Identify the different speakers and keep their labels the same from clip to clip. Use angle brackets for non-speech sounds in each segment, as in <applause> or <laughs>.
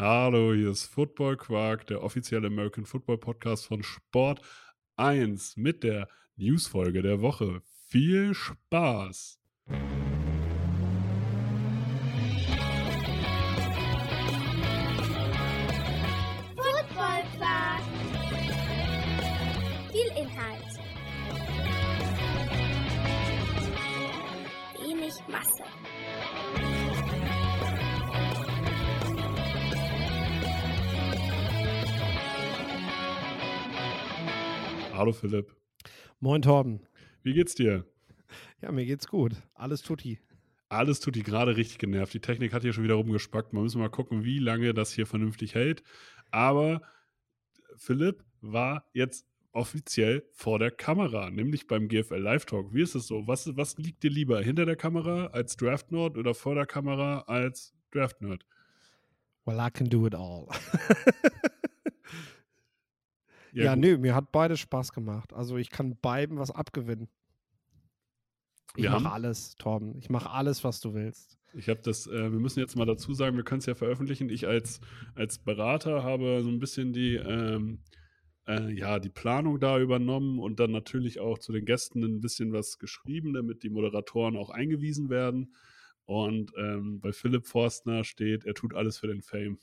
Speaker 1: Hallo, hier ist Football Quark, der offizielle American Football Podcast von Sport 1 mit der Newsfolge der Woche. Viel Spaß!
Speaker 2: Football Quark. Viel Inhalt. Wenig Masse.
Speaker 1: Hallo Philipp,
Speaker 3: Moin Torben.
Speaker 1: wie geht's dir?
Speaker 3: Ja, mir geht's gut. Alles tutti.
Speaker 1: Alles tut die gerade richtig genervt. Die Technik hat hier schon wieder rumgespackt. Man müssen mal gucken, wie lange das hier vernünftig hält. Aber Philipp war jetzt offiziell vor der Kamera, nämlich beim GFL Live Talk. Wie ist es so? Was, was liegt dir lieber? Hinter der Kamera als Draft Nerd oder vor der Kamera als Draft Nerd?
Speaker 3: Well, I can do it all. <laughs> ja, nö, mir hat beides Spaß gemacht. Also ich kann beiden was abgewinnen. Ich mache alles, Torben. Ich mache alles, was du willst.
Speaker 1: Ich habe das, äh, wir müssen jetzt mal dazu sagen, wir können es ja veröffentlichen. Ich als, als Berater habe so ein bisschen die, ähm, äh, ja, die Planung da übernommen und dann natürlich auch zu den Gästen ein bisschen was geschrieben, damit die Moderatoren auch eingewiesen werden. Und ähm, bei Philipp Forstner steht, er tut alles für den Fame.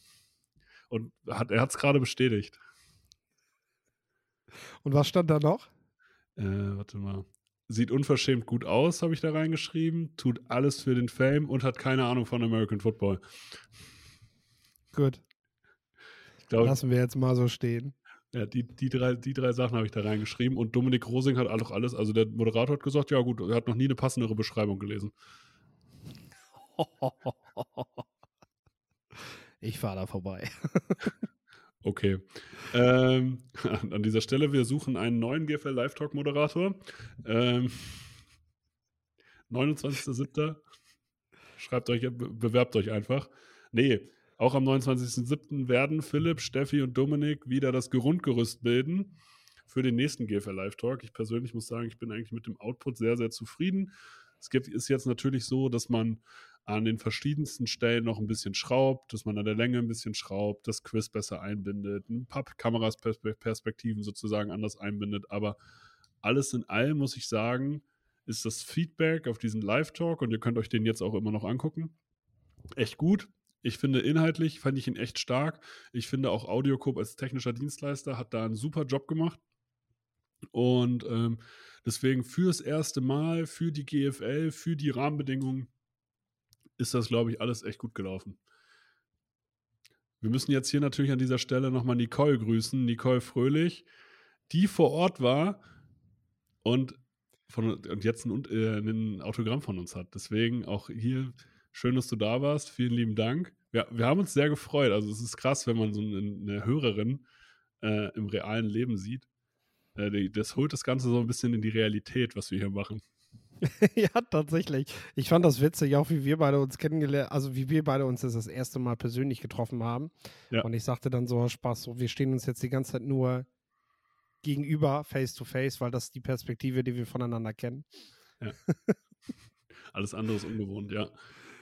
Speaker 1: Und hat, er hat es gerade bestätigt.
Speaker 3: Und was stand da noch?
Speaker 1: Äh, warte mal. Sieht unverschämt gut aus, habe ich da reingeschrieben. Tut alles für den Fame und hat keine Ahnung von American Football.
Speaker 3: Gut,
Speaker 1: Ich glaube,
Speaker 3: lassen wir jetzt mal so stehen.
Speaker 1: Ja, die, die, drei, die drei Sachen habe ich da reingeschrieben. Und Dominik Rosing hat auch alles, also der Moderator hat gesagt, ja gut, er hat noch nie eine passendere Beschreibung gelesen. <laughs>
Speaker 3: Ich fahre da vorbei. <laughs>
Speaker 1: Okay. Ähm, <laughs> an dieser Stelle, wir suchen einen neuen GFL Live Talk Moderator. Ähm, <laughs> 29.07. Schreibt euch, be- bewerbt euch einfach. Nee, auch am 29.07. werden Philipp, Steffi und Dominik wieder das Grundgerüst bilden für den nächsten GFL Live Talk. Ich persönlich muss sagen, ich bin eigentlich mit dem Output sehr, sehr zufrieden. Es gibt, ist jetzt natürlich so, dass man an den verschiedensten Stellen noch ein bisschen schraubt, dass man an der Länge ein bisschen schraubt, das Quiz besser einbindet, ein paar Kamerasperspektiven sozusagen anders einbindet. Aber alles in allem muss ich sagen, ist das Feedback auf diesen Live-Talk und ihr könnt euch den jetzt auch immer noch angucken. Echt gut. Ich finde inhaltlich fand ich ihn echt stark. Ich finde auch Audiocoop als technischer Dienstleister hat da einen super Job gemacht. Und ähm, deswegen fürs erste Mal, für die GFL, für die Rahmenbedingungen ist das, glaube ich, alles echt gut gelaufen. Wir müssen jetzt hier natürlich an dieser Stelle nochmal Nicole grüßen, Nicole Fröhlich, die vor Ort war und, von, und jetzt ein, äh, ein Autogramm von uns hat. Deswegen auch hier schön, dass du da warst. Vielen lieben Dank. Wir, wir haben uns sehr gefreut. Also es ist krass, wenn man so eine, eine Hörerin äh, im realen Leben sieht. Äh, das holt das Ganze so ein bisschen in die Realität, was wir hier machen. <laughs>
Speaker 3: ja, tatsächlich. Ich fand das witzig, auch wie wir beide uns kennengelernt, also wie wir beide uns das, das erste Mal persönlich getroffen haben.
Speaker 1: Ja.
Speaker 3: Und ich sagte dann so, Spaß, so, wir stehen uns jetzt die ganze Zeit nur gegenüber, face to face, weil das ist die Perspektive, die wir voneinander kennen. <laughs>
Speaker 1: Alles andere ist ungewohnt, ja.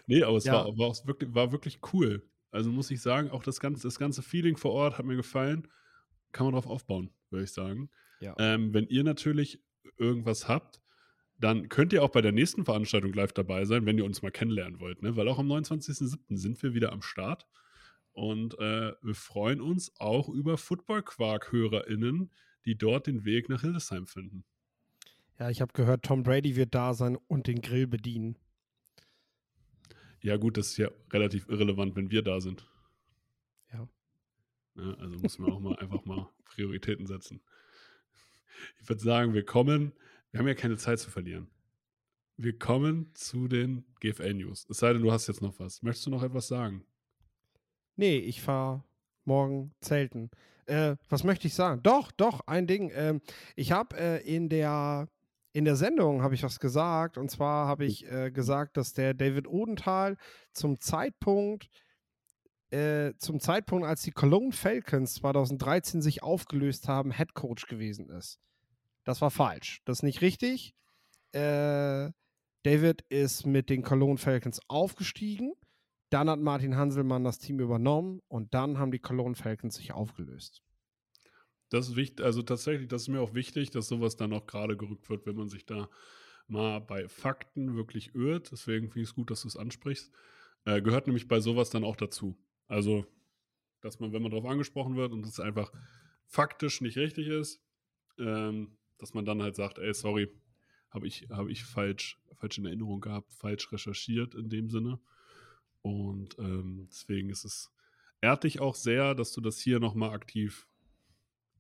Speaker 1: Nee, aber es
Speaker 3: Ja.
Speaker 1: war, war, auch wirklich, war wirklich cool. Also muss ich sagen, auch das ganze, das ganze Feeling vor Ort hat mir gefallen. Kann man drauf aufbauen, würde ich sagen.
Speaker 3: Ja.
Speaker 1: Ähm, wenn ihr natürlich irgendwas habt, dann könnt ihr auch bei der nächsten Veranstaltung live dabei sein, wenn ihr uns mal kennenlernen wollt. Ne? Weil auch am 29.07. sind wir wieder am Start. Und äh, wir freuen uns auch über Football-Quark-HörerInnen, die dort den Weg nach Hildesheim finden.
Speaker 3: Ja, ich habe gehört, Tom Brady wird da sein und den Grill bedienen.
Speaker 1: Ja, gut, das ist ja relativ irrelevant, wenn wir da sind.
Speaker 3: Ja.
Speaker 1: Ja, also muss man auch mal <laughs> einfach mal Prioritäten setzen. Ich würde sagen, wir kommen, wir haben ja keine Zeit zu verlieren. Wir kommen zu den GFL-News. Es sei denn, du hast jetzt noch was. Möchtest du noch etwas sagen?
Speaker 3: Nee, ich fahre morgen zelten. Äh, was möchte ich sagen? Doch, doch, ein Ding. Ähm, ich habe äh, in der in der Sendung habe ich was gesagt und zwar habe ich äh, gesagt, dass der David Odenthal zum Zeitpunkt äh, zum Zeitpunkt, als die Cologne Falcons 2013 sich aufgelöst haben, Head Coach gewesen ist. Das war falsch. Das ist nicht richtig. Äh, David ist mit den Cologne Falcons aufgestiegen. Dann hat Martin Hanselmann das Team übernommen und dann haben die Cologne Falcons sich aufgelöst.
Speaker 1: Das ist wichtig, also tatsächlich, das ist mir auch wichtig, dass sowas dann auch gerade gerückt wird, wenn man sich da mal bei Fakten wirklich irrt. Deswegen finde ich es gut, dass du es ansprichst. Äh, gehört nämlich bei sowas dann auch dazu. Also, dass man, wenn man darauf angesprochen wird und es einfach faktisch nicht richtig ist, ähm, dass man dann halt sagt, ey, sorry, habe ich, hab ich falsch, falsch in Erinnerung gehabt, falsch recherchiert in dem Sinne. Und ähm, deswegen ist es, ehrt dich auch sehr, dass du das hier nochmal aktiv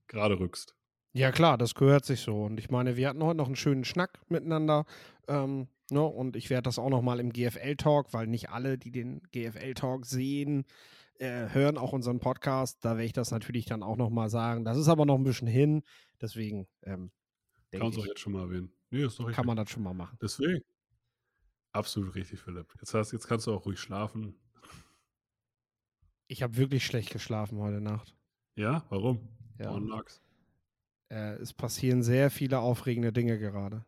Speaker 1: gerade rückst.
Speaker 3: Ja, klar, das gehört sich so. Und ich meine, wir hatten heute noch einen schönen Schnack miteinander. Ähm, ne? Und ich werde das auch nochmal im GFL-Talk, weil nicht alle, die den GFL-Talk sehen, äh, hören auch unseren Podcast. Da werde ich das natürlich dann auch nochmal sagen. Das ist aber noch ein bisschen hin. Deswegen ähm,
Speaker 1: kann man es auch jetzt schon mal erwähnen.
Speaker 3: Nee, ist doch richtig. Kann man das schon mal machen.
Speaker 1: Deswegen. Absolut richtig, Philipp. Jetzt, hast, jetzt kannst du auch ruhig schlafen.
Speaker 3: Ich habe wirklich schlecht geschlafen heute Nacht.
Speaker 1: Ja, warum?
Speaker 3: Ja. Lag's? Äh, es passieren sehr viele aufregende Dinge gerade.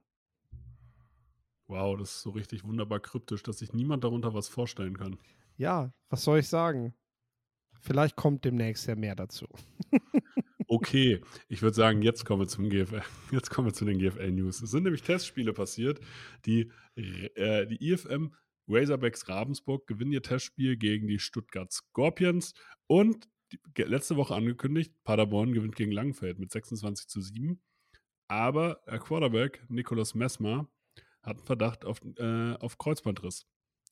Speaker 1: Wow, das ist so richtig wunderbar kryptisch, dass sich niemand darunter was vorstellen kann.
Speaker 3: Ja, was soll ich sagen? Vielleicht kommt demnächst ja mehr dazu. <laughs>
Speaker 1: okay, ich würde sagen, jetzt kommen wir zum GFL. <laughs> Jetzt kommen wir zu den GFL News. Es sind nämlich Testspiele passiert. Die, äh, die IFM Razorbacks Ravensburg gewinnen ihr Testspiel gegen die Stuttgart Scorpions und letzte Woche angekündigt, Paderborn gewinnt gegen Langfeld mit 26 zu 7. Aber der Quarterback Nicolas Messmer hat einen Verdacht auf, äh, auf Kreuzbandriss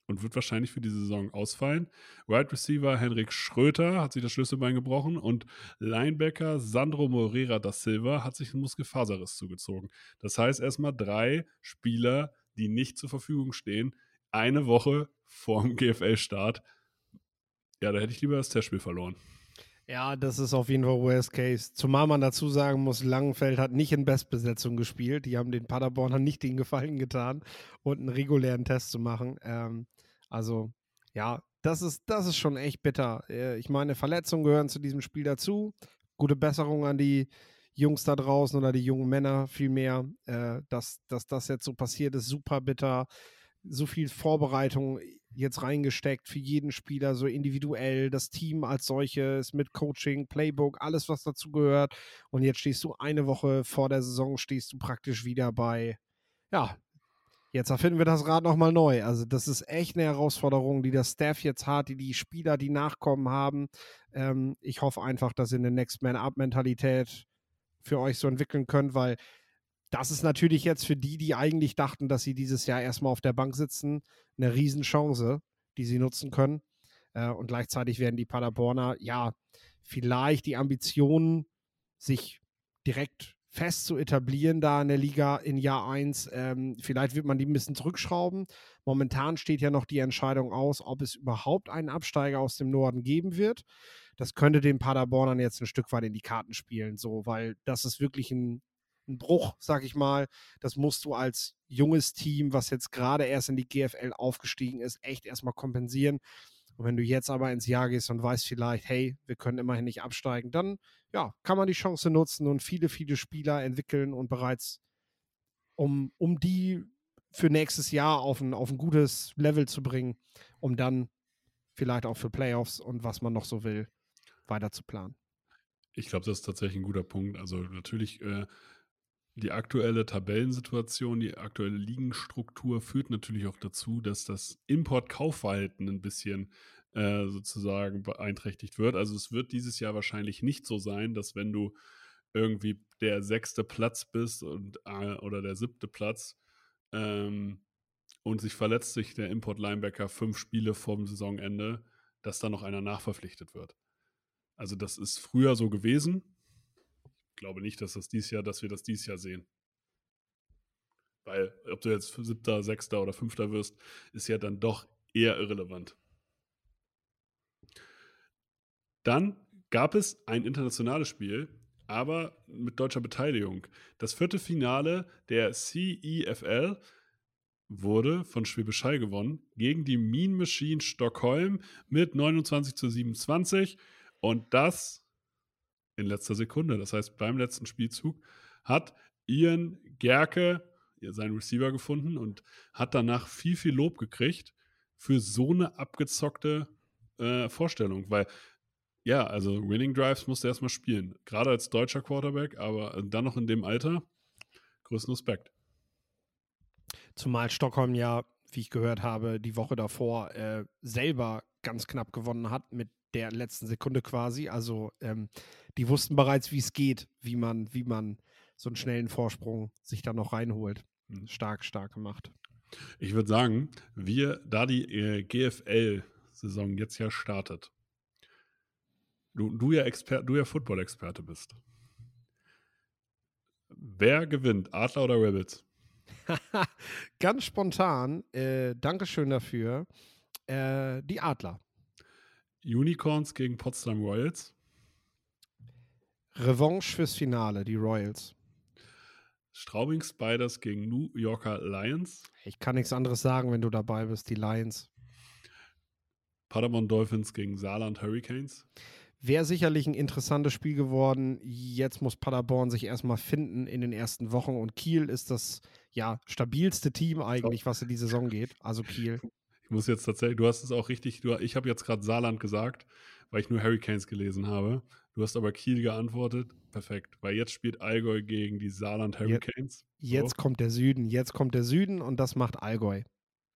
Speaker 1: und wird wahrscheinlich für die Saison ausfallen. Wide Receiver Henrik Schröter hat sich das Schlüsselbein gebrochen und Linebacker Sandro Moreira da Silva hat sich einen Muskelfaserriss zugezogen. Das heißt erstmal drei Spieler, die nicht zur Verfügung stehen, eine Woche vorm GFL-Start. Ja, da hätte ich lieber das Testspiel verloren.
Speaker 3: Ja, das ist auf jeden Fall Worst Case. Zumal man dazu sagen muss, Langenfeld hat nicht in Bestbesetzung gespielt. Die haben den Paderbornern nicht den Gefallen getan und einen regulären Test zu machen. Ähm, also, ja, das ist, das ist schon echt bitter. Äh, ich meine, Verletzungen gehören zu diesem Spiel dazu. Gute Besserung an die Jungs da draußen oder die jungen Männer vielmehr. Äh, dass, dass das jetzt so passiert ist, super bitter. So viel Vorbereitung jetzt reingesteckt für jeden Spieler, so individuell, das Team als solches mit Coaching, Playbook, alles, was dazu gehört. Und jetzt stehst du eine Woche vor der Saison, stehst du praktisch wieder bei, ja, jetzt erfinden wir das Rad nochmal neu. Also das ist echt eine Herausforderung, die der Staff jetzt hat, die die Spieler, die nachkommen haben. Ähm, ich hoffe einfach, dass ihr eine Next Man Up Mentalität für euch so entwickeln könnt, weil das ist natürlich jetzt für die, die eigentlich dachten, dass sie dieses Jahr erstmal auf der Bank sitzen, eine Riesenchance, die sie nutzen können. Äh, und gleichzeitig werden die Paderborner, ja, vielleicht die Ambitionen, sich direkt fest zu etablieren da in der Liga in Jahr 1. Ähm, vielleicht wird man die ein bisschen zurückschrauben. Momentan steht ja noch die Entscheidung aus, ob es überhaupt einen Absteiger aus dem Norden geben wird. Das könnte den Paderbornern jetzt ein Stück weit in die Karten spielen, so, weil das ist wirklich ein ein Bruch, sag ich mal. Das musst du als junges Team, was jetzt gerade erst in die GFL aufgestiegen ist, echt erstmal kompensieren. Und wenn du jetzt aber ins Jahr gehst und weißt vielleicht, hey, wir können immerhin nicht absteigen, dann ja, kann man die Chance nutzen und viele, viele Spieler entwickeln und bereits um, um die für nächstes Jahr auf ein, auf ein gutes Level zu bringen, um dann vielleicht auch für Playoffs und was man noch so will, weiter zu planen.
Speaker 1: Ich glaube, das ist tatsächlich ein guter Punkt. Also natürlich äh, die aktuelle Tabellensituation, die aktuelle Ligenstruktur führt natürlich auch dazu, dass das Import-Kaufverhalten ein bisschen äh, sozusagen beeinträchtigt wird. Also es wird dieses Jahr wahrscheinlich nicht so sein, dass wenn du irgendwie der sechste Platz bist und, äh, oder der siebte Platz ähm, und sich verletzt sich der Import-Linebacker fünf Spiele vorm Saisonende, dass da noch einer nachverpflichtet wird. Also das ist früher so gewesen, glaube nicht, dass das dies Jahr, dass wir das dieses Jahr sehen. Weil, ob du jetzt siebter, sechster oder fünfter wirst, ist ja dann doch eher irrelevant. Dann gab es ein internationales Spiel, aber mit deutscher Beteiligung. Das vierte Finale der CEFL wurde von Schwäbisch Hall gewonnen gegen die Mean Machine Stockholm mit 29 zu 27. Und das in letzter Sekunde. Das heißt, beim letzten Spielzug hat Ian Gerke seinen Receiver gefunden und hat danach viel, viel Lob gekriegt. für so eine abgezockte äh, Vorstellung, weil ja, also Winning Drives musst du erstmal spielen. Gerade als deutscher Quarterback, aber dann noch in dem Alter. Größten Respekt.
Speaker 3: Zumal Stockholm ja, wie ich gehört habe, die Woche davor äh, selber ganz knapp gewonnen hat mit der letzten Sekunde quasi. Also ähm, die wussten bereits, wie es geht, wie man, wie man so einen schnellen Vorsprung sich da noch reinholt.
Speaker 1: Mhm.
Speaker 3: Stark, stark gemacht.
Speaker 1: Ich würde sagen, wir, da die äh, GFL-Saison jetzt ja startet, du, du ja Expert, du ja Football-Experte bist. Wer gewinnt, Adler oder Rebels? <laughs>
Speaker 3: Ganz spontan, äh, Dankeschön dafür, äh, die Adler.
Speaker 1: Unicorns gegen Potsdam Royals.
Speaker 3: Revanche fürs Finale, die Royals.
Speaker 1: Straubing Spiders gegen New Yorker Lions.
Speaker 3: Ich kann nichts anderes sagen, wenn du dabei bist, die Lions.
Speaker 1: Paderborn Dolphins gegen Saarland Hurricanes.
Speaker 3: Wäre sicherlich ein interessantes Spiel geworden. Jetzt muss Paderborn sich erstmal finden in den ersten Wochen und Kiel ist das ja stabilste Team eigentlich, was in die Saison geht. Also Kiel.
Speaker 1: Muss jetzt tatsächlich, du hast es auch richtig, du, ich habe jetzt gerade Saarland gesagt, weil ich nur Hurricanes gelesen habe. Du hast aber Kiel geantwortet. Perfekt, weil jetzt spielt Allgäu gegen die Saarland Hurricanes.
Speaker 3: Jetzt so. kommt der Süden, jetzt kommt der Süden und das macht Allgäu.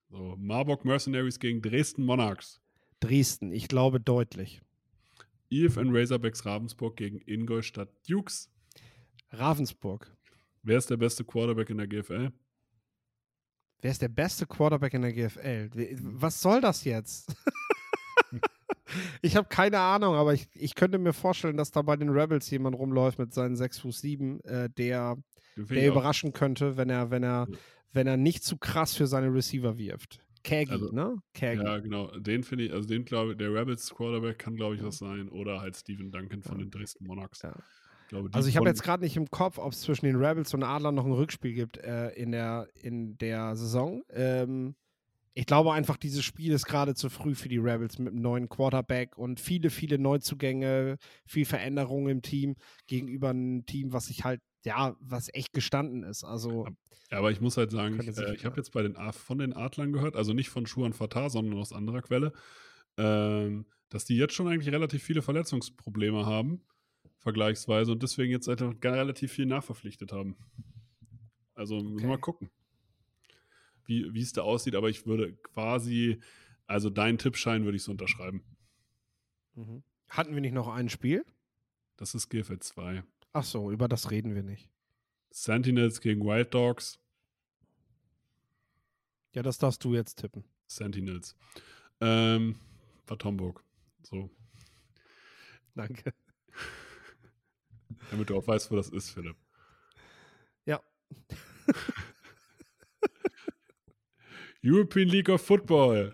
Speaker 1: So, Marburg Mercenaries gegen Dresden Monarchs.
Speaker 3: Dresden, ich glaube deutlich.
Speaker 1: And Razorbacks Ravensburg gegen Ingolstadt Dukes.
Speaker 3: Ravensburg.
Speaker 1: Wer ist der beste Quarterback in der GFL?
Speaker 3: Wer ist der beste Quarterback in der GFL? Was soll das jetzt? ich habe keine Ahnung, aber ich, ich könnte mir vorstellen, dass da bei den Rebels jemand rumläuft mit seinen 6 Fuß 7, äh, der, der überraschen könnte, wenn er, wenn er, ja. wenn er nicht zu krass für seine Receiver wirft. Kagi, also, ne?
Speaker 1: Kagi. Ja, genau. Den finde ich, also den glaube ich, der Rebels Quarterback kann, glaube ich, was sein. Oder halt Steven Duncan von ja. den Dresden Monarchs.
Speaker 3: Ja. Glaube, also ich habe jetzt gerade nicht im Kopf, ob es zwischen den Rebels und Adlern noch ein Rückspiel gibt äh, in, der, in der Saison. Ähm, ich glaube einfach, dieses Spiel ist gerade zu früh für die Rebels mit einem neuen Quarterback und viele, viele Neuzugänge, viel Veränderung im Team gegenüber einem Team, was sich halt, ja, was echt gestanden ist. Also.
Speaker 1: Ja, aber ich muss halt sagen, ich, äh, ich habe jetzt bei den von den Adlern gehört, also nicht von Schuhan Fatah, sondern aus anderer Quelle, ähm, dass die jetzt schon eigentlich relativ viele Verletzungsprobleme haben vergleichsweise und deswegen jetzt halt relativ viel nachverpflichtet haben. Also wir mal gucken, wie es da aussieht, aber ich würde quasi, also deinen Tippschein würde ich so unterschreiben.
Speaker 3: Mhm. Hatten wir nicht noch ein Spiel?
Speaker 1: Das ist GFL 2.
Speaker 3: Ach so, über das reden wir nicht.
Speaker 1: Sentinels gegen Wild Dogs.
Speaker 3: Ja, das darfst du jetzt tippen.
Speaker 1: Sentinels. Ähm, Bad Homburg. So.
Speaker 3: Danke.
Speaker 1: Damit du auch weißt, wo das ist, Philipp.
Speaker 3: Ja. <laughs>
Speaker 1: European League of Football.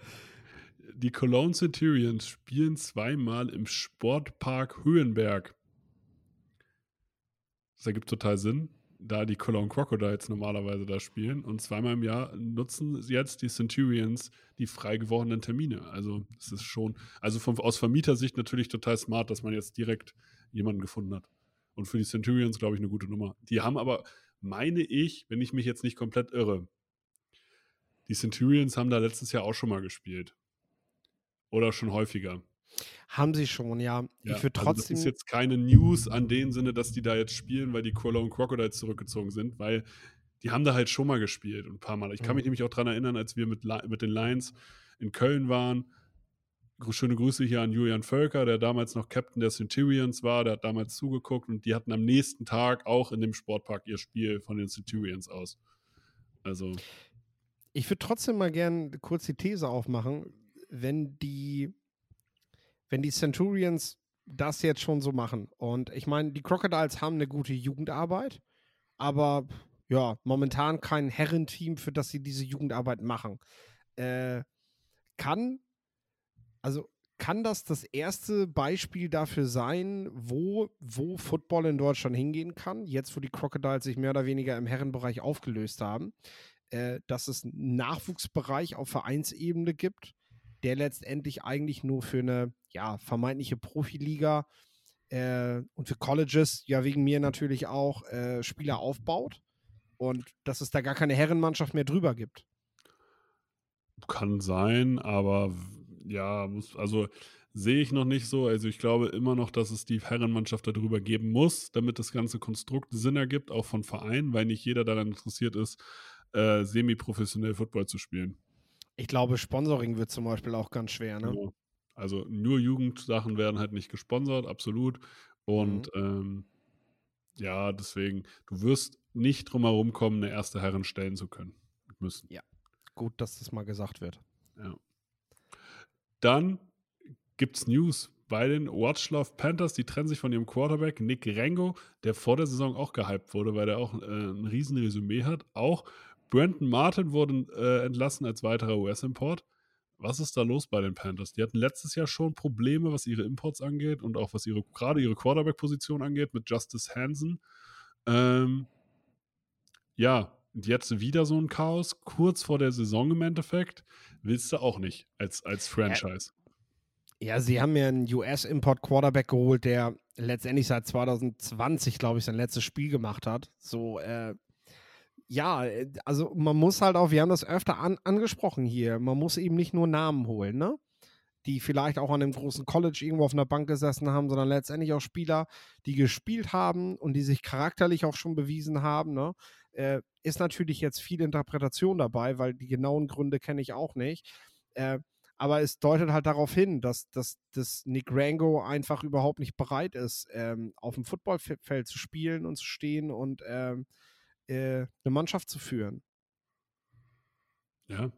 Speaker 1: Die Cologne Centurions spielen zweimal im Sportpark Höhenberg. Das ergibt total Sinn, da die Cologne Crocodiles normalerweise da spielen. Und zweimal im Jahr nutzen jetzt die Centurions die frei gewordenen Termine. Also es ist schon, also von, aus Vermietersicht natürlich total smart, dass man jetzt direkt jemanden gefunden hat. Und für die Centurions, glaube ich, eine gute Nummer. Die haben aber, meine ich, wenn ich mich jetzt nicht komplett irre, die Centurions haben da letztes Jahr auch schon mal gespielt. Oder schon häufiger.
Speaker 3: Haben sie schon, ja.
Speaker 1: ja
Speaker 3: ich würde trotzdem. Also das
Speaker 1: ist jetzt keine News an dem Sinne, dass die da jetzt spielen, weil die Cologne Crocodiles zurückgezogen sind, weil die haben da halt schon mal gespielt und ein paar Mal. Ich kann mhm. mich nämlich auch daran erinnern, als wir mit, mit den Lions in Köln waren schöne Grüße hier an Julian Völker, der damals noch Captain der Centurions war, der hat damals zugeguckt und die hatten am nächsten Tag auch in dem Sportpark ihr Spiel von den Centurions aus. Also.
Speaker 3: Ich würde trotzdem mal gern kurz die These aufmachen, wenn die, wenn die Centurions das jetzt schon so machen. Und ich meine, die Crocodiles haben eine gute Jugendarbeit, aber ja, momentan kein Herrenteam, für das sie diese Jugendarbeit machen. Äh, kann also kann das das erste Beispiel dafür sein, wo, wo Football in Deutschland hingehen kann, jetzt wo die Crocodiles sich mehr oder weniger im Herrenbereich aufgelöst haben, äh, dass es einen Nachwuchsbereich auf Vereinsebene gibt, der letztendlich eigentlich nur für eine ja, vermeintliche Profiliga äh, und für Colleges, ja wegen mir natürlich auch, äh, Spieler aufbaut und dass es da gar keine Herrenmannschaft mehr drüber gibt.
Speaker 1: Kann sein, aber ja, muss, also sehe ich noch nicht so. Also ich glaube immer noch, dass es die Herrenmannschaft darüber geben muss, damit das ganze Konstrukt Sinn ergibt, auch von Vereinen, weil nicht jeder daran interessiert ist, äh, semi-professionell Football zu spielen.
Speaker 3: Ich glaube, Sponsoring wird zum Beispiel auch ganz schwer, ne?
Speaker 1: Genau. Also nur Jugendsachen werden halt nicht gesponsert, absolut. Und mhm. ähm, ja, deswegen, du wirst nicht drum herum kommen, eine erste Herren stellen zu können müssen.
Speaker 3: Ja, gut, dass das mal gesagt wird.
Speaker 1: Ja. Dann gibt es News bei den Watchlove Panthers. Die trennen sich von ihrem Quarterback Nick Rango, der vor der Saison auch gehypt wurde, weil der auch äh, ein riesen Resümee hat. Auch Brandon Martin wurde äh, entlassen als weiterer US-Import. Was ist da los bei den Panthers? Die hatten letztes Jahr schon Probleme, was ihre Imports angeht und auch was ihre gerade ihre Quarterback-Position angeht mit Justice Hansen. Ähm, ja, und jetzt wieder so ein Chaos, kurz vor der Saison im Endeffekt. Willst du auch nicht als, als Franchise.
Speaker 3: Ja, sie haben ja einen US-Import-Quarterback geholt, der letztendlich seit 2020, glaube ich, sein letztes Spiel gemacht hat. So, äh, ja, äh, also man muss halt auch, wir haben das öfter an, angesprochen hier, man muss eben nicht nur Namen holen, ne? Die vielleicht auch an einem großen College irgendwo auf einer Bank gesessen haben, sondern letztendlich auch Spieler, die gespielt haben und die sich charakterlich auch schon bewiesen haben, ne? Äh, ist natürlich jetzt viel Interpretation dabei, weil die genauen Gründe kenne ich auch nicht. Äh, aber es deutet halt darauf hin, dass, dass, dass Nick Rango einfach überhaupt nicht bereit ist, ähm, auf dem Footballfeld zu spielen und zu stehen und ähm, äh, eine Mannschaft zu führen.
Speaker 1: Ja.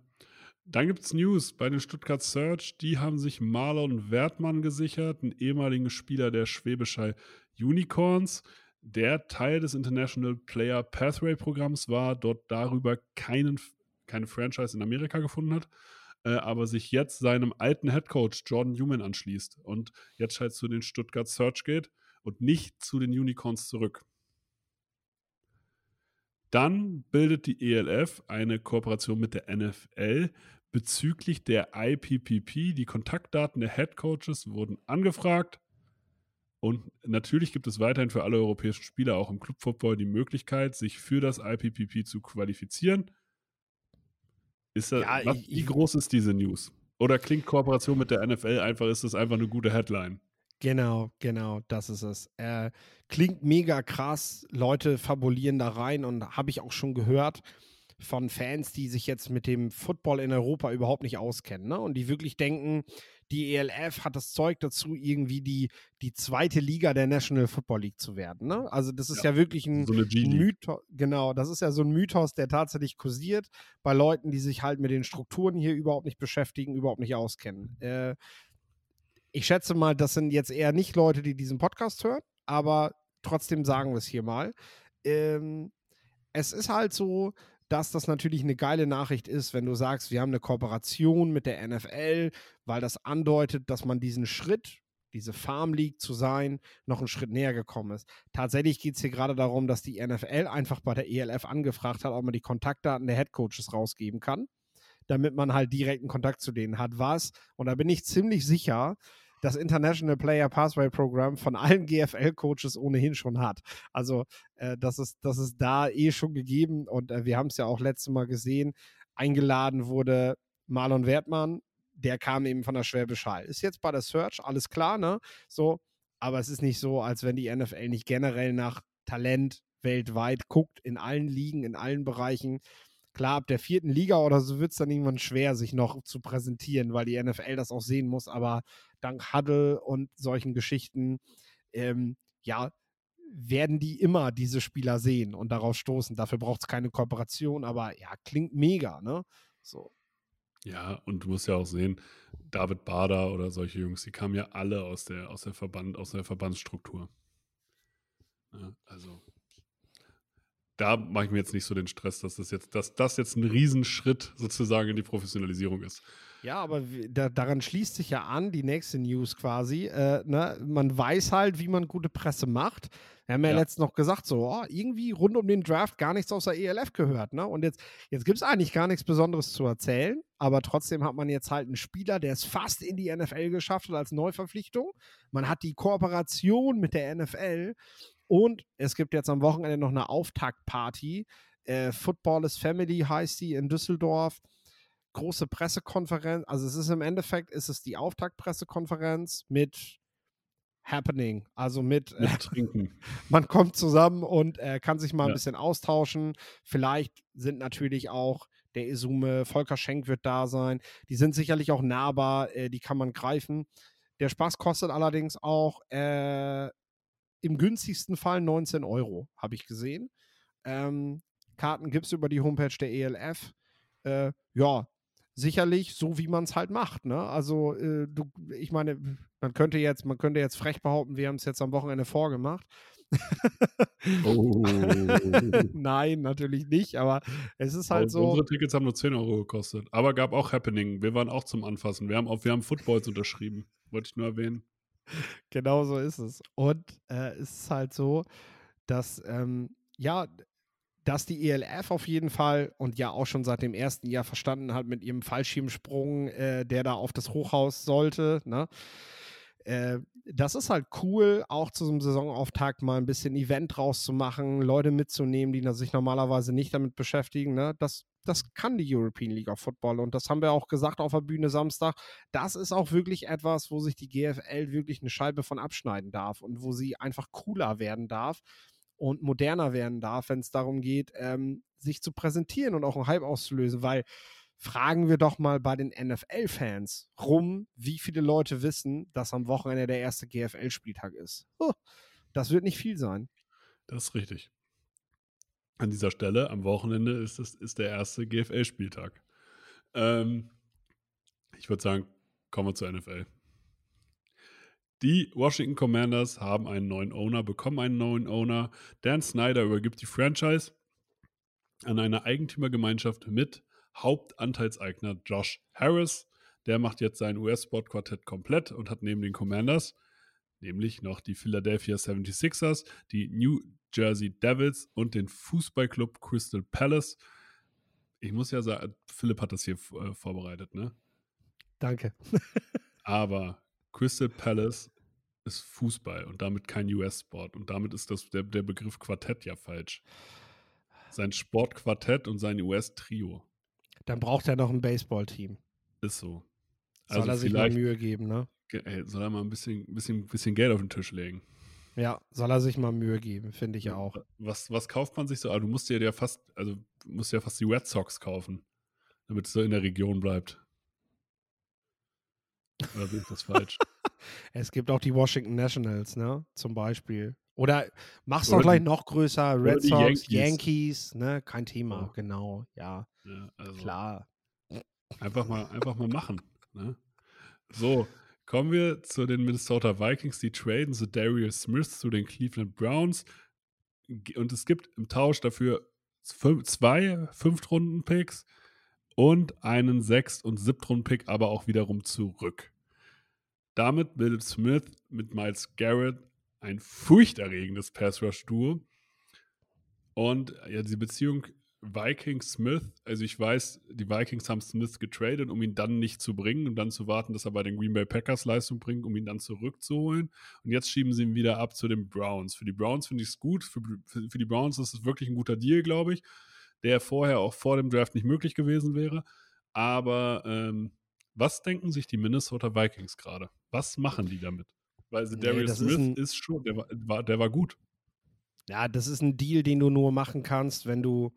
Speaker 1: Dann gibt es News bei den Stuttgart Search. Die haben sich Marlon Wertmann gesichert, einen ehemaligen Spieler der Schwäbischer Unicorns, der Teil des International Player Pathway Programms war, dort darüber keinen, keine Franchise in Amerika gefunden hat, äh, aber sich jetzt seinem alten Headcoach Jordan Newman anschließt und jetzt halt zu den Stuttgart Search geht und nicht zu den Unicorns zurück. Dann bildet die ELF eine Kooperation mit der NFL bezüglich der IPPP. Die Kontaktdaten der Head Coaches wurden angefragt. Und natürlich gibt es weiterhin für alle europäischen Spieler auch im Clubfootball die Möglichkeit, sich für das IPPP zu qualifizieren. Ist das, ja, was, wie groß ist diese News? Oder klingt Kooperation mit der NFL einfach, ist das einfach eine gute Headline?
Speaker 3: Genau, genau, das ist es. Äh, klingt mega krass. Leute fabulieren da rein und habe ich auch schon gehört von Fans, die sich jetzt mit dem Football in Europa überhaupt nicht auskennen ne? und die wirklich denken, die ELF hat das Zeug dazu, irgendwie die, die zweite Liga der National Football League zu werden. Ne? Also das ist ja, ja wirklich ein,
Speaker 1: so
Speaker 3: Mythos, genau, das ist ja so ein Mythos, der tatsächlich kursiert bei Leuten, die sich halt mit den Strukturen hier überhaupt nicht beschäftigen, überhaupt nicht auskennen. Äh, ich schätze mal, das sind jetzt eher nicht Leute, die diesen Podcast hören, aber trotzdem sagen wir es hier mal. Ähm, es ist halt so, dass das natürlich eine geile Nachricht ist, wenn du sagst, wir haben eine Kooperation mit der NFL, weil das andeutet, dass man diesen Schritt, diese Farm League zu sein, noch einen Schritt näher gekommen ist. Tatsächlich geht es hier gerade darum, dass die NFL einfach bei der ELF angefragt hat, ob man die Kontaktdaten der Headcoaches rausgeben kann, damit man halt direkten Kontakt zu denen hat. Was, und da bin ich ziemlich sicher, das International Player Pathway Program von allen GFL-Coaches ohnehin schon hat. Also äh, das, ist, das ist da eh schon gegeben und äh, wir haben es ja auch letztes Mal gesehen. Eingeladen wurde Marlon Wertmann, der kam eben von der Schwäbisch Hall. Ist jetzt bei der Search, alles klar, ne? So, aber es ist nicht so, als wenn die NFL nicht generell nach Talent weltweit guckt, in allen Ligen, in allen Bereichen. Klar, ab der vierten Liga oder so wird es dann irgendwann schwer, sich noch zu präsentieren, weil die NFL das auch sehen muss. Aber dank Huddle und solchen Geschichten, ähm, ja, werden die immer diese Spieler sehen und darauf stoßen. Dafür braucht es keine Kooperation, aber ja, klingt mega, ne? So.
Speaker 1: Ja, und du musst ja auch sehen, David Bader oder solche Jungs, die kamen ja alle aus der, aus der Verband, aus der Verbandsstruktur. Ja, also da mache ich mir jetzt nicht so den Stress, dass das jetzt, dass das jetzt ein Riesenschritt sozusagen in die Professionalisierung ist.
Speaker 3: Ja, aber da, daran schließt sich ja an, die nächste News quasi. Äh, ne? Man weiß halt, wie man gute Presse macht. Wir haben ja, ja. letztens noch gesagt, so, oh, irgendwie rund um den Draft gar nichts außer ELF gehört. Ne? Und jetzt, jetzt gibt es eigentlich gar nichts Besonderes zu erzählen, aber trotzdem hat man jetzt halt einen Spieler, der es fast in die NFL geschafft hat als Neuverpflichtung. Man hat die Kooperation mit der NFL und es gibt jetzt am Wochenende noch eine Auftaktparty. Äh, Football is Family heißt die in Düsseldorf. große Pressekonferenz. Also es ist im Endeffekt, ist es die Auftaktpressekonferenz mit Happening, also mit,
Speaker 1: äh, Trinken. <laughs>
Speaker 3: man kommt zusammen und äh, kann sich mal ein
Speaker 1: ja.
Speaker 3: bisschen austauschen. Vielleicht sind natürlich auch der Isume, Volker Schenk wird da sein. Die sind sicherlich auch nahbar, äh, die kann man greifen. Der Spaß kostet allerdings auch äh, im günstigsten Fall 19 Euro, habe ich gesehen. Ähm, Karten gibt es über die Homepage der ELF. Äh, ja, sicherlich so, wie man es halt macht. Ne? Also, äh, du, ich meine, man könnte jetzt, man könnte jetzt frech behaupten, wir haben es jetzt am Wochenende vorgemacht.
Speaker 1: Oh. <laughs>
Speaker 3: Nein, natürlich nicht, aber es ist halt
Speaker 1: Also
Speaker 3: so.
Speaker 1: Unsere Tickets haben nur 10 Euro gekostet. Aber gab auch Happening. Wir waren auch zum Anfassen. Wir haben auch, wir haben Footballs unterschrieben. Wollte ich nur erwähnen. <laughs>
Speaker 3: Genau so ist es. Und äh, es ist halt so, dass, ähm, ja, dass die ELF auf jeden Fall und ja auch schon seit dem ersten Jahr verstanden hat mit ihrem Fallschirmsprung, äh, der da auf das Hochhaus sollte, ne? Äh, das ist halt cool, auch zu so einem Saisonauftakt mal ein bisschen Event draus zu machen, Leute mitzunehmen, die sich normalerweise nicht damit beschäftigen. Ne? Das, das kann die European League of Football und das haben wir auch gesagt auf der Bühne Samstag. Das ist auch wirklich etwas, wo sich die GFL wirklich eine Scheibe von abschneiden darf und wo sie einfach cooler werden darf und moderner werden darf, wenn es darum geht, ähm, sich zu präsentieren und auch einen Hype auszulösen, weil fragen wir doch mal bei den NFL-Fans rum, wie viele Leute wissen, dass am Wochenende der erste GFL-Spieltag ist. Huh, das wird nicht viel sein.
Speaker 1: Das ist richtig. An dieser Stelle, am Wochenende ist, es, ist der erste GFL-Spieltag. Ähm, ich würde sagen, kommen wir zur NFL. Die Washington Commanders haben einen neuen Owner, bekommen einen neuen Owner. Dan Snyder übergibt die Franchise an eine Eigentümergemeinschaft mit Hauptanteilseigner Josh Harris. Der macht jetzt sein US-Sport-Quartett komplett und hat neben den Commanders nämlich noch die Philadelphia 76ers, die New Jersey Devils und den Fußballclub Crystal Palace. Ich muss ja sagen, Philipp hat das hier äh, vorbereitet, ne?
Speaker 3: Danke. <laughs>
Speaker 1: Aber Crystal Palace ist Fußball und damit kein US-Sport. Und damit ist das, der, der Begriff Quartett ja falsch. Sein Sportquartett und sein US-Trio.
Speaker 3: Dann braucht er noch ein Baseballteam.
Speaker 1: Ist so.
Speaker 3: Soll also er sich mal Mühe geben, ne?
Speaker 1: Ey, soll er mal ein bisschen, bisschen, bisschen Geld auf den Tisch legen.
Speaker 3: Ja, soll er sich mal Mühe geben, finde ich auch.
Speaker 1: Was, was kauft man sich so? Ah, du musst dir ja fast, also musst ja fast die Red Sox kaufen, damit es so in der Region bleibt. Oder sehe ich das falsch? <laughs>
Speaker 3: es gibt auch die Washington Nationals, ne? Zum Beispiel. Oder mach's doch gleich noch größer. Red Sox, Yankees. Yankees. ne? Kein Thema, ja. genau, ja.
Speaker 1: ja also
Speaker 3: Klar.
Speaker 1: Einfach mal, einfach mal machen. Ne? So, kommen wir zu den Minnesota Vikings. Die traden zu Darius Smith zu den Cleveland Browns. Und es gibt im Tausch dafür fünf, zwei Fünftrunden-Picks und einen Sechst- und Siebtrunden-Pick, aber auch wiederum zurück. Damit bildet Smith mit Miles Garrett ein furchterregendes Pass-Rush-Duo. Und ja, die Beziehung Vikings-Smith, also ich weiß, die Vikings haben Smith getradet, um ihn dann nicht zu bringen und dann zu warten, dass er bei den Green Bay Packers Leistung bringt, um ihn dann zurückzuholen. Und jetzt schieben sie ihn wieder ab zu den Browns. Für die Browns finde ich es gut. Für, für, für, die Browns ist es wirklich ein guter Deal, glaube ich, der vorher auch vor dem Draft nicht möglich gewesen wäre. Aber ähm, was denken sich die Minnesota Vikings gerade? Was machen die damit? Weil nee, Darius Smith ist, ein, ist, schon, der war, der war gut.
Speaker 3: Ja, das ist ein Deal, den du nur machen kannst, wenn du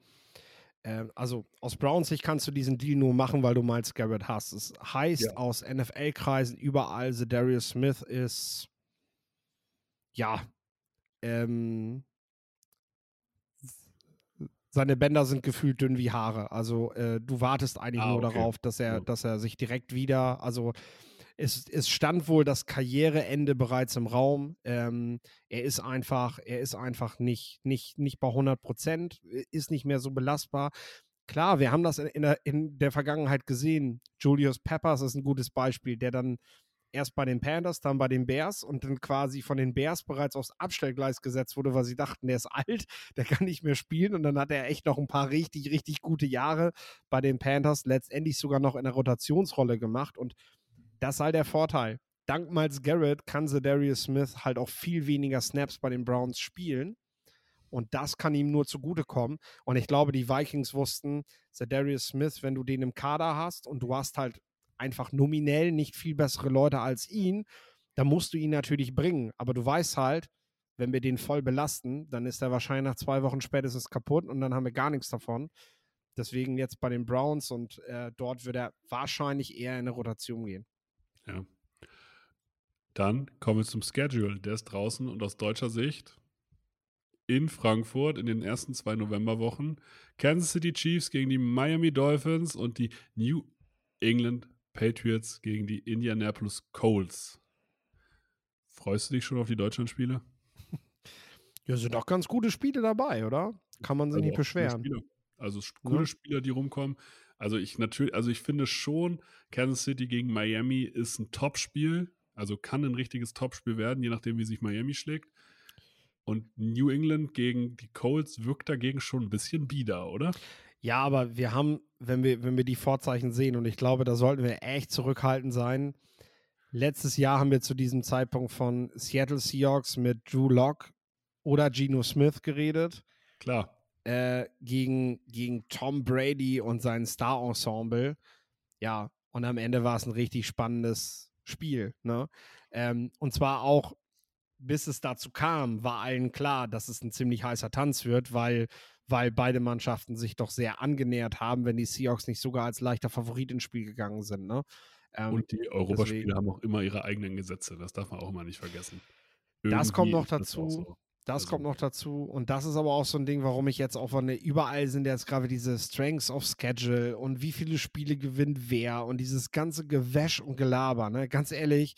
Speaker 3: ähm, also aus Browns Sicht kannst du diesen Deal nur machen, weil du Miles Garrett hast. Es heißt ja. aus NFL-Kreisen überall, The Darius Smith ist ja ähm, seine Bänder sind gefühlt dünn wie Haare. Also äh, du wartest eigentlich ah, nur okay. darauf, dass er, ja. dass er sich direkt wieder, also es, es stand wohl das Karriereende bereits im Raum. Ähm, er ist einfach, er ist einfach nicht, nicht, nicht bei 100 Prozent, ist nicht mehr so belastbar. Klar, wir haben das in der, in der Vergangenheit gesehen. Julius Peppers ist ein gutes Beispiel, der dann erst bei den Panthers, dann bei den Bears und dann quasi von den Bears bereits aufs Abstellgleis gesetzt wurde, weil sie dachten, der ist <laughs> alt, der kann nicht mehr spielen und dann hat er echt noch ein paar richtig, richtig gute Jahre bei den Panthers, letztendlich sogar noch in der Rotationsrolle gemacht und das ist halt der Vorteil. Dank Miles Garrett kann Darius Smith halt auch viel weniger Snaps bei den Browns spielen. Und das kann ihm nur zugutekommen. Und ich glaube, die Vikings wussten, Darius Smith, wenn du den im Kader hast und du hast halt einfach nominell nicht viel bessere Leute als ihn, dann musst du ihn natürlich bringen. Aber du weißt halt, wenn wir den voll belasten, dann ist er wahrscheinlich nach zwei Wochen spätestens kaputt und dann haben wir gar nichts davon. Deswegen jetzt bei den Browns und äh, dort wird er wahrscheinlich eher in eine Rotation gehen.
Speaker 1: Ja. Dann kommen wir zum Schedule. Der ist draußen und aus deutscher Sicht in Frankfurt in den ersten zwei Novemberwochen. Kansas City Chiefs gegen die Miami Dolphins und die New England Patriots gegen die Indianapolis Colts. Freust du dich schon auf die Deutschlandspiele? <laughs>
Speaker 3: Ja, sind auch ganz gute Spiele dabei, oder? Kann man sich
Speaker 1: Also
Speaker 3: nicht beschweren.
Speaker 1: Spieler. Also sch- coole
Speaker 3: Ne?
Speaker 1: Spieler, die rumkommen. Also ich natürlich, also ich finde schon, Kansas City gegen Miami ist ein Topspiel. Also kann ein richtiges Topspiel werden, je nachdem, wie sich Miami schlägt. Und New England gegen die Colts wirkt dagegen schon ein bisschen bieder, oder?
Speaker 3: Ja, aber wir haben, wenn wir, wenn wir die Vorzeichen sehen, und ich glaube, da sollten wir echt zurückhaltend sein. Letztes Jahr haben wir zu diesem Zeitpunkt von Seattle Seahawks mit Drew Lock oder Geno Smith geredet,
Speaker 1: Klar.
Speaker 3: Äh, gegen, gegen Tom Brady und sein Star-Ensemble. Ja, und am Ende war es ein richtig spannendes Spiel. Ne? Ähm, und zwar auch, bis es dazu kam, war allen klar, dass es ein ziemlich heißer Tanz wird, weil, weil beide Mannschaften sich doch sehr angenähert haben, wenn die Seahawks nicht sogar als leichter Favorit ins Spiel gegangen sind. Ne? Ähm,
Speaker 1: Und die Europaspiele haben auch immer ihre eigenen Gesetze. Das darf man auch immer nicht vergessen.
Speaker 3: Das kommt noch dazu. Das
Speaker 1: Also-
Speaker 3: kommt noch dazu. Und das ist aber auch so ein Ding, warum ich jetzt auch von überall sind jetzt gerade diese Strengths of Schedule und wie viele Spiele gewinnt wer und dieses ganze Gewäsch und Gelaber, ne? Ganz ehrlich,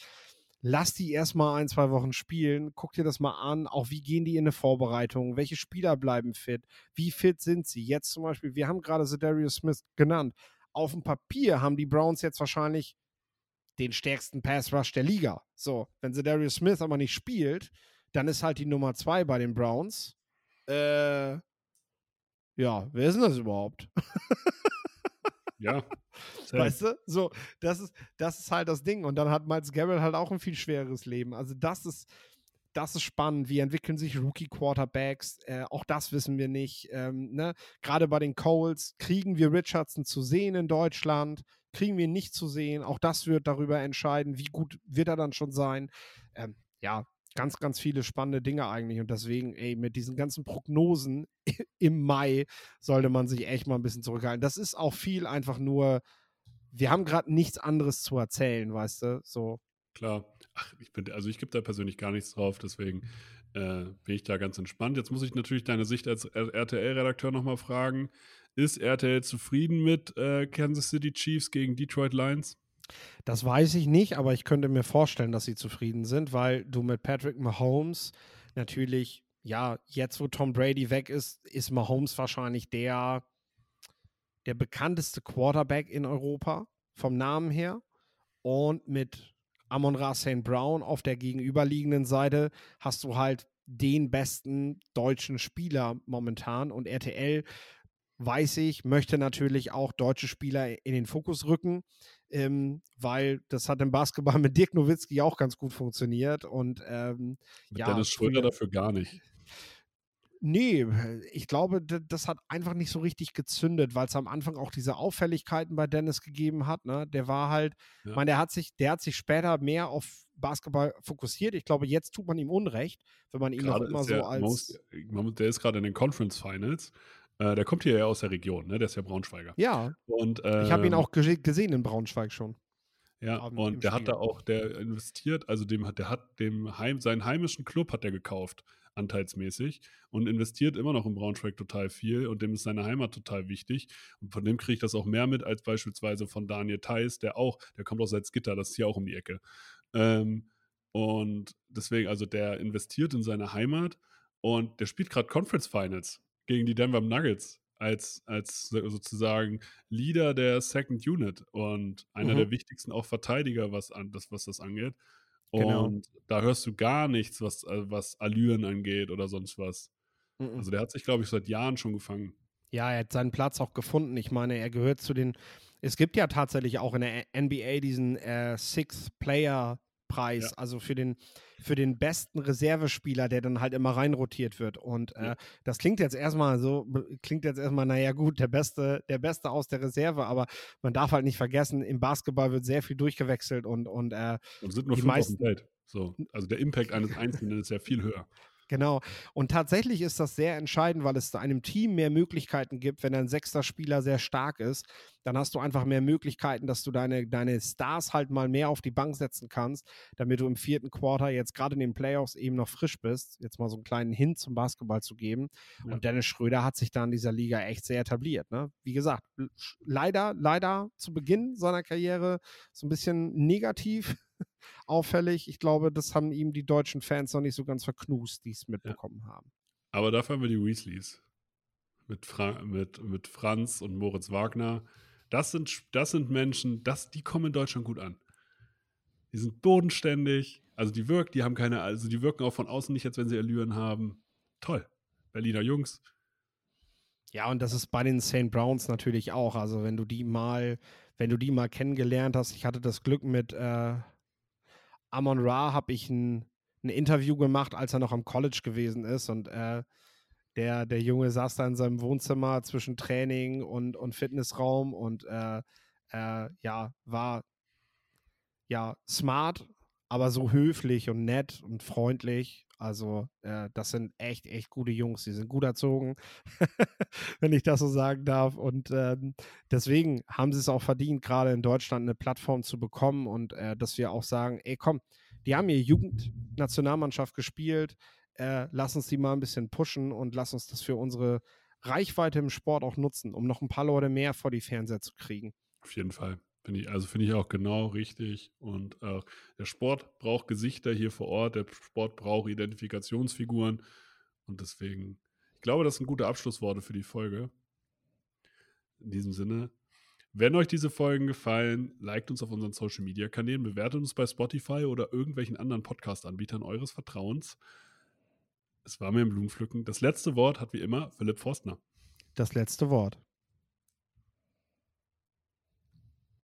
Speaker 3: lass die erstmal ein, zwei Wochen spielen, guck dir das mal an, auch wie gehen die in eine Vorbereitung, welche Spieler bleiben fit, wie fit sind sie. Jetzt zum Beispiel, wir haben gerade Darius Smith genannt. Auf dem Papier haben die Browns jetzt wahrscheinlich den stärksten Pass Rush der Liga. So, wenn Darius Smith aber nicht spielt, dann ist halt die Nummer zwei bei den Browns. Äh, ja, wer ist denn das überhaupt?
Speaker 1: Ja. <laughs>
Speaker 3: Weißt du? So, das ist, das ist halt das Ding. Und dann hat Miles Garrett halt auch ein viel schwereres Leben. Also, das ist, das ist spannend. Wie entwickeln sich Rookie-Quarterbacks? Äh, auch das wissen wir nicht. Ähm, ne? Gerade bei den Coles, kriegen wir Richardson zu sehen in Deutschland? Kriegen wir ihn nicht zu sehen? Auch das wird darüber entscheiden, wie gut wird er dann schon sein. Ähm, ja, ganz, ganz viele spannende Dinge eigentlich. Und deswegen, ey, mit diesen ganzen Prognosen <laughs> im Mai sollte man sich echt mal ein bisschen zurückhalten. Das ist auch viel einfach nur, wir haben gerade nichts anderes zu erzählen, weißt du? So.
Speaker 1: Klar. Ach, ich bin, also ich gebe da persönlich gar nichts drauf, deswegen äh, bin ich da ganz entspannt. Jetzt muss ich natürlich deine Sicht als RTL-Redakteur nochmal fragen. Ist RTL zufrieden mit äh, Kansas City Chiefs gegen Detroit Lions?
Speaker 3: Das weiß ich nicht, aber ich könnte mir vorstellen, dass sie zufrieden sind, weil du mit Patrick Mahomes natürlich, ja, jetzt wo Tom Brady weg ist, ist Mahomes wahrscheinlich der, der bekannteste Quarterback in Europa vom Namen her. Und mit Amon Ra St. Brown auf der gegenüberliegenden Seite hast du halt den besten deutschen Spieler momentan. Und RTL, weiß ich, möchte natürlich auch deutsche Spieler in den Fokus rücken ähm, weil das hat im Basketball mit Dirk Nowitzki auch ganz gut funktioniert. Und ähm,
Speaker 1: Mit
Speaker 3: ja,
Speaker 1: Dennis Schröder dafür gar nicht.
Speaker 3: nee, ich glaube, das hat einfach nicht so richtig gezündet, weil es am Anfang auch diese Auffälligkeiten bei Dennis gegeben hat. Ne? Der war halt,
Speaker 1: Ja.
Speaker 3: ich meine, der hat sich, der hat sich später mehr auf Basketball fokussiert. Ich glaube, jetzt tut man ihm Unrecht, wenn man ihn noch
Speaker 1: Gerade
Speaker 3: immer
Speaker 1: ist
Speaker 3: so als.
Speaker 1: Most, der ist gerade in den Conference Finals. Äh, der kommt hier ja aus der Region, ne? Der ist ja Braunschweiger.
Speaker 3: ja,
Speaker 1: Und,
Speaker 3: ich habe ihn
Speaker 1: ähm,
Speaker 3: auch gese- gesehen in Braunschweig schon.
Speaker 1: Ja,
Speaker 3: im
Speaker 1: und der hat
Speaker 3: Spiel.
Speaker 1: da auch, der investiert, also dem hat, der hat dem Heim, seinen heimischen Club hat er gekauft, anteilsmäßig, und investiert immer noch in Braunschweig total viel und dem ist seine Heimat total wichtig. Und von dem kriege ich das auch mehr mit als beispielsweise von Daniel Theiss, der auch, der kommt aus Salzgitter, das ist hier auch um die Ecke. Ähm, und deswegen, also der investiert in seine Heimat und der spielt gerade Conference Finals gegen die Denver Nuggets als, als so- sozusagen Leader der Second Unit und einer
Speaker 3: Mhm.
Speaker 1: der wichtigsten auch Verteidiger, was, an, das, was das angeht. Und
Speaker 3: Genau.
Speaker 1: da hörst du gar nichts, was, äh, was Allüren angeht oder sonst was.
Speaker 3: Mhm.
Speaker 1: Also der hat sich, glaube ich, seit Jahren schon gefangen.
Speaker 3: Ja, er hat seinen Platz auch gefunden. Ich meine, er gehört zu den. Es gibt ja tatsächlich auch in der NBA diesen äh, Sixth Player Preis,
Speaker 1: Ja.
Speaker 3: also für den, für den besten Reservespieler, der dann halt immer reinrotiert wird. Und äh,
Speaker 1: Ja.
Speaker 3: das klingt jetzt erstmal so, klingt jetzt erstmal, naja gut, der Beste, der Beste aus der Reserve, aber man darf halt nicht vergessen, im Basketball wird sehr viel durchgewechselt und, und äh,
Speaker 1: Und sind nur
Speaker 3: Die
Speaker 1: fünf
Speaker 3: meisten-
Speaker 1: auf dem Feld. So. Also der Impact eines <laughs> Einzelnen ist ja viel höher.
Speaker 3: Genau. Und tatsächlich ist das sehr entscheidend, weil es einem Team mehr Möglichkeiten gibt, wenn ein sechster Spieler sehr stark ist. Dann hast du einfach mehr Möglichkeiten, dass du deine, deine Stars halt mal mehr auf die Bank setzen kannst, damit du im vierten Quarter jetzt gerade in den Playoffs eben noch frisch bist. Jetzt mal so einen kleinen Hint zum Basketball zu geben.
Speaker 1: Ja.
Speaker 3: Und Dennis Schröder hat sich da in dieser Liga echt sehr etabliert. Ne? Wie gesagt, leider, leider zu Beginn seiner Karriere so ein bisschen negativ <laughs> auffällig. Ich glaube, das haben ihm die deutschen Fans noch nicht so ganz verknust, die es mitbekommen haben.
Speaker 1: Aber dafür haben wir die Weasleys. Mit, Fra mit, mit Franz und Moritz Wagner. Das sind, das sind Menschen, das, die kommen in Deutschland gut an. Die sind bodenständig. Also die wirken, die haben keine, also die wirken auch von außen nicht, als wenn sie Allüren haben. Toll. Berliner Jungs.
Speaker 3: Ja, und das ist bei den St. Browns natürlich auch. Also wenn du die mal, wenn du die mal kennengelernt hast, ich hatte das Glück mit äh, Amon Ra, habe ich ein, ein Interview gemacht, als er noch am College gewesen ist und äh, der, der Junge saß da in seinem Wohnzimmer zwischen Training und, und Fitnessraum und äh, äh, ja, war ja smart, aber so höflich und nett und freundlich. Also, äh, das sind echt, echt gute Jungs. Die sind gut erzogen, <laughs> wenn ich das so sagen darf. Und ähm, deswegen haben sie es auch verdient, gerade in Deutschland eine Plattform zu bekommen und äh, dass wir auch sagen: Ey, komm, die haben hier Jugendnationalmannschaft gespielt. Äh, lass uns die mal ein bisschen pushen und lass uns das für unsere Reichweite im Sport auch nutzen, um noch ein paar Leute mehr vor die Fernseher zu kriegen.
Speaker 1: Auf jeden Fall. Finde ich, also finde ich auch genau richtig. Und äh, der Sport braucht Gesichter hier vor Ort, der Sport braucht Identifikationsfiguren. Und deswegen, ich glaube, das sind gute Abschlussworte für die Folge. In diesem Sinne, wenn euch diese Folgen gefallen, liked uns auf unseren Social Media Kanälen, bewertet uns bei Spotify oder irgendwelchen anderen Podcast-Anbietern eures Vertrauens. Es war mir ein Blumenpflücken. Das letzte Wort hat wie immer Philipp Forstner.
Speaker 3: Das letzte Wort.